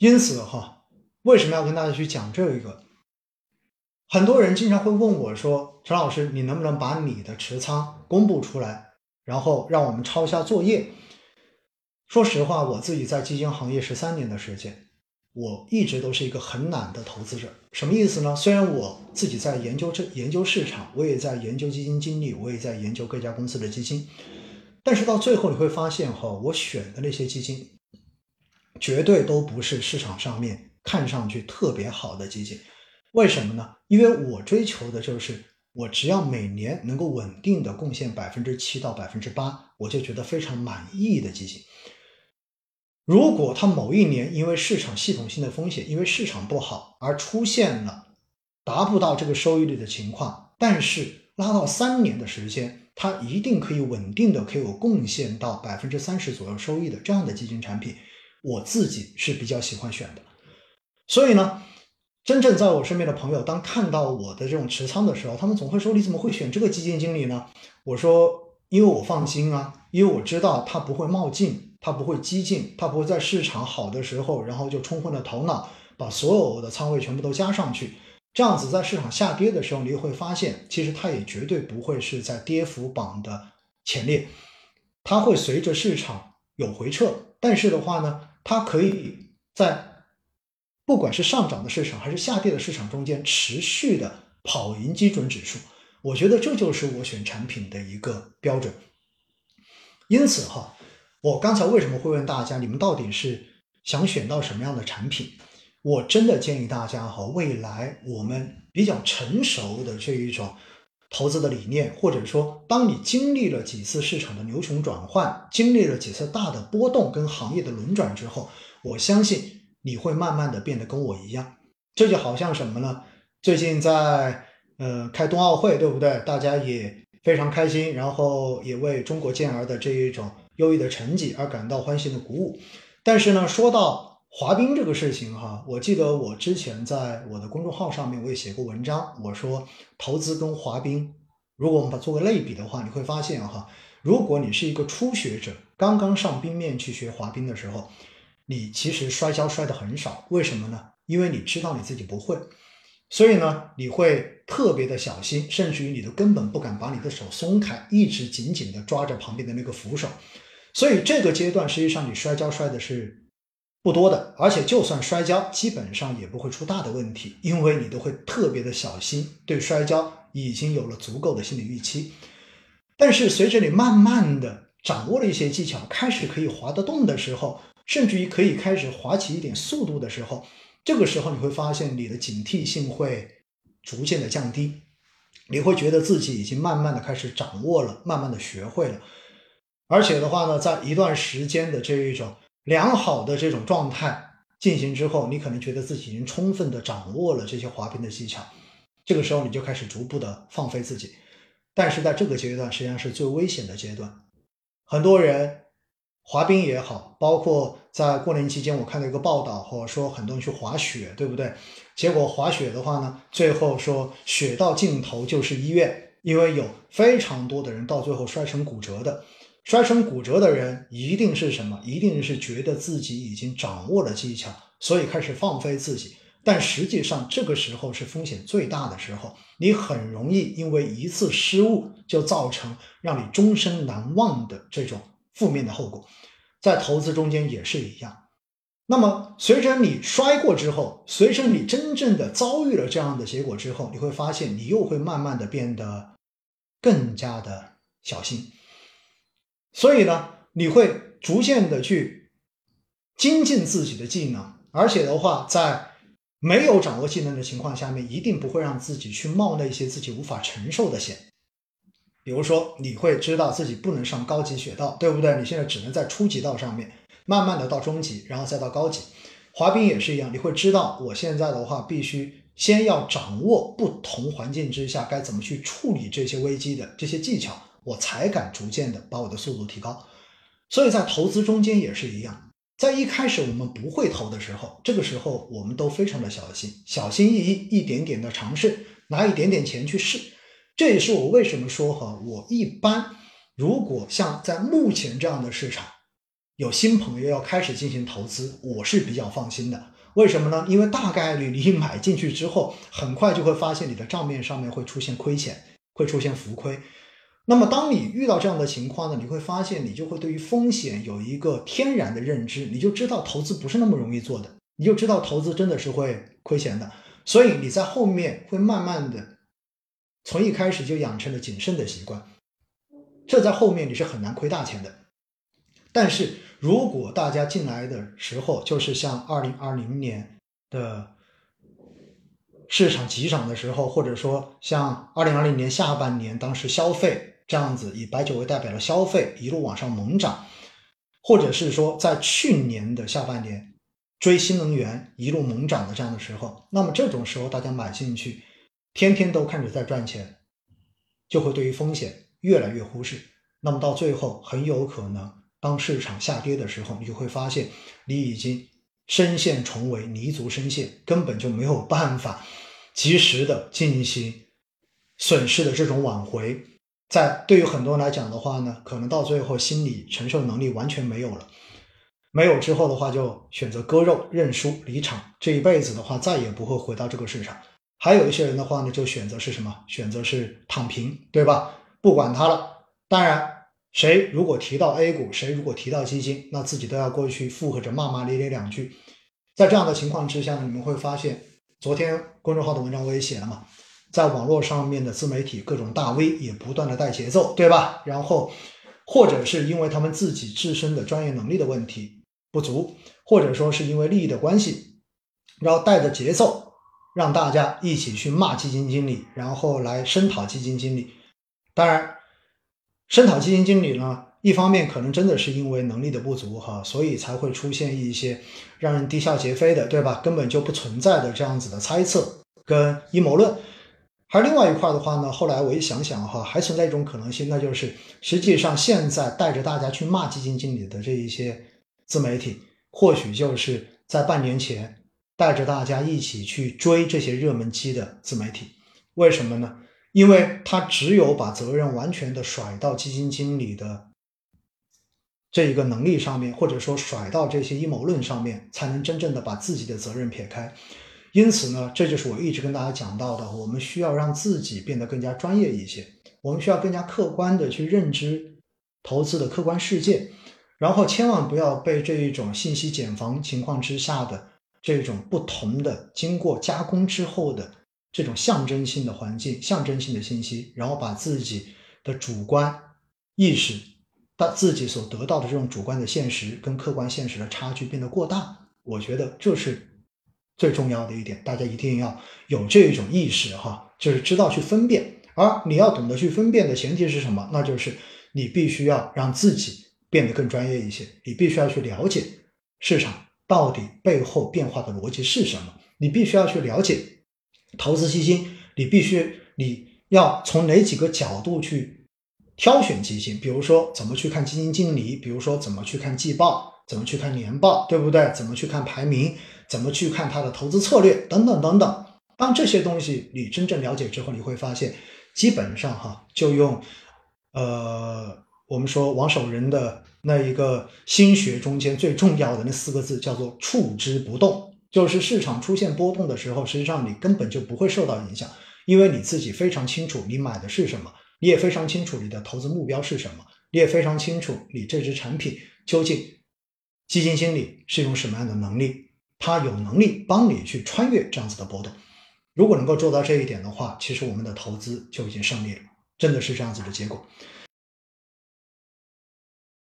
因此哈，为什么要跟大家去讲这一个？很多人经常会问我说：“陈老师，你能不能把你的持仓公布出来，然后让我们抄一下作业？”说实话，我自己在基金行业十三年的时间，我一直都是一个很懒的投资者。什么意思呢？虽然我自己在研究这研究市场，我也在研究基金经理，我也在研究各家公司的基金，但是到最后你会发现哈，我选的那些基金，绝对都不是市场上面看上去特别好的基金。为什么呢？因为我追求的就是，我只要每年能够稳定的贡献百分之七到百分之八，我就觉得非常满意的基金。如果它某一年因为市场系统性的风险，因为市场不好而出现了达不到这个收益率的情况，但是拉到三年的时间，它一定可以稳定的可以有贡献到百分之三十左右收益的这样的基金产品，我自己是比较喜欢选的。所以呢。真正在我身边的朋友，当看到我的这种持仓的时候，他们总会说：“你怎么会选这个基金经理呢？”我说：“因为我放心啊，因为我知道他不会冒进，他不会激进，他不会在市场好的时候，然后就冲昏了头脑，把所有的仓位全部都加上去。这样子在市场下跌的时候，你会发现，其实他也绝对不会是在跌幅榜的前列，他会随着市场有回撤，但是的话呢，它可以在。”不管是上涨的市场还是下跌的市场中间，持续的跑赢基准指数，我觉得这就是我选产品的一个标准。因此哈，我刚才为什么会问大家，你们到底是想选到什么样的产品？我真的建议大家哈，未来我们比较成熟的这一种投资的理念，或者说，当你经历了几次市场的牛熊转换，经历了几次大的波动跟行业的轮转之后，我相信。你会慢慢的变得跟我一样，这就好像什么呢？最近在呃开冬奥会，对不对？大家也非常开心，然后也为中国健儿的这一种优异的成绩而感到欢欣的鼓舞。但是呢，说到滑冰这个事情哈，我记得我之前在我的公众号上面我也写过文章，我说投资跟滑冰，如果我们把做个类比的话，你会发现哈，如果你是一个初学者，刚刚上冰面去学滑冰的时候。你其实摔跤摔的很少，为什么呢？因为你知道你自己不会，所以呢，你会特别的小心，甚至于你都根本不敢把你的手松开，一直紧紧的抓着旁边的那个扶手。所以这个阶段实际上你摔跤摔的是不多的，而且就算摔跤，基本上也不会出大的问题，因为你都会特别的小心，对摔跤已经有了足够的心理预期。但是随着你慢慢的掌握了一些技巧，开始可以滑得动的时候。甚至于可以开始滑起一点速度的时候，这个时候你会发现你的警惕性会逐渐的降低，你会觉得自己已经慢慢的开始掌握了，慢慢的学会了，而且的话呢，在一段时间的这一种良好的这种状态进行之后，你可能觉得自己已经充分的掌握了这些滑冰的技巧，这个时候你就开始逐步的放飞自己，但是在这个阶段实际上是最危险的阶段，很多人。滑冰也好，包括在过年期间，我看到一个报道，或者说很多人去滑雪，对不对？结果滑雪的话呢，最后说雪到尽头就是医院，因为有非常多的人到最后摔成骨折的。摔成骨折的人一定是什么？一定是觉得自己已经掌握了技巧，所以开始放飞自己。但实际上这个时候是风险最大的时候，你很容易因为一次失误就造成让你终身难忘的这种。负面的后果，在投资中间也是一样。那么，随着你摔过之后，随着你真正的遭遇了这样的结果之后，你会发现，你又会慢慢的变得更加的小心。所以呢，你会逐渐的去精进自己的技能，而且的话，在没有掌握技能的情况下面，一定不会让自己去冒那些自己无法承受的险。比如说，你会知道自己不能上高级雪道，对不对？你现在只能在初级道上面，慢慢的到中级，然后再到高级。滑冰也是一样，你会知道，我现在的话必须先要掌握不同环境之下该怎么去处理这些危机的这些技巧，我才敢逐渐的把我的速度提高。所以在投资中间也是一样，在一开始我们不会投的时候，这个时候我们都非常的小心，小心翼翼，一点点的尝试，拿一点点钱去试。这也是我为什么说哈，我一般如果像在目前这样的市场，有新朋友要开始进行投资，我是比较放心的。为什么呢？因为大概率你买进去之后，很快就会发现你的账面上面会出现亏钱，会出现浮亏。那么，当你遇到这样的情况呢，你会发现你就会对于风险有一个天然的认知，你就知道投资不是那么容易做的，你就知道投资真的是会亏钱的。所以你在后面会慢慢的从一开始就养成了谨慎的习惯，这在后面你是很难亏大钱的。但是如果大家进来的时候就是像二零二零年的市场急涨的时候，或者说像二零二零年下半年当时消费这样子以白酒为代表的消费一路往上猛涨，或者是说在去年的下半年追新能源一路猛涨的这样的时候，那么这种时候大家买进去，天天都看着在赚钱，就会对于风险越来越忽视，那么到最后很有可能。当市场下跌的时候，你就会发现你已经深陷重围，泥足深陷，根本就没有办法及时的进行损失的这种挽回。在对于很多人来讲的话呢，可能到最后心理承受能力完全没有了，没有之后的话就选择割肉认输离场，这一辈子的话再也不会回到这个市场。还有一些人的话呢，就选择是什么？选择是躺平，对吧？不管他了。当然。谁如果提到 A 股，谁如果提到基金，那自己都要过去附和着骂骂咧咧两句。在这样的情况之下呢，你们会发现，昨天公众号的文章我也写了嘛，在网络上面的自媒体各种大 V 也不断的带节奏，对吧？然后或者是因为他们自己自身的专业能力的问题不足，或者说是因为利益的关系，然后带着节奏让大家一起去骂基金经理，然后来声讨基金经理。当然。声讨基金经理呢，一方面可能真的是因为能力的不足哈，所以才会出现一些让人啼笑皆非的，对吧？根本就不存在的这样子的猜测跟阴谋论。而另外一块的话呢，后来我一想想哈，还存在一种可能性，那就是实际上现在带着大家去骂基金经理的这一些自媒体，或许就是在半年前带着大家一起去追这些热门机的自媒体。为什么呢？因为他只有把责任完全的甩到基金经理的这一个能力上面，或者说甩到这些阴谋论上面，才能真正的把自己的责任撇开。因此呢，这就是我一直跟大家讲到的，我们需要让自己变得更加专业一些，我们需要更加客观的去认知投资的客观世界，然后千万不要被这一种信息茧房情况之下的这种不同的经过加工之后的。这种象征性的环境、象征性的信息，然后把自己的主观意识、把自己所得到的这种主观的现实跟客观现实的差距变得过大，我觉得这是最重要的一点，大家一定要有这种意识哈，就是知道去分辨。而你要懂得去分辨的前提是什么？那就是你必须要让自己变得更专业一些，你必须要去了解市场到底背后变化的逻辑是什么，你必须要去了解。投资基金，你必须你要从哪几个角度去挑选基金？比如说怎么去看基金经理，比如说怎么去看季报，怎么去看年报，对不对？怎么去看排名，怎么去看它的投资策略，等等等等。当这些东西你真正了解之后，你会发现，基本上哈，就用呃我们说王守仁的那一个心学中间最重要的那四个字，叫做处之不动。就是市场出现波动的时候，实际上你根本就不会受到影响，因为你自己非常清楚你买的是什么，你也非常清楚你的投资目标是什么，你也非常清楚你这只产品究竟基金经理是用什么样的能力，他有能力帮你去穿越这样子的波动。如果能够做到这一点的话，其实我们的投资就已经胜利了，真的是这样子的结果。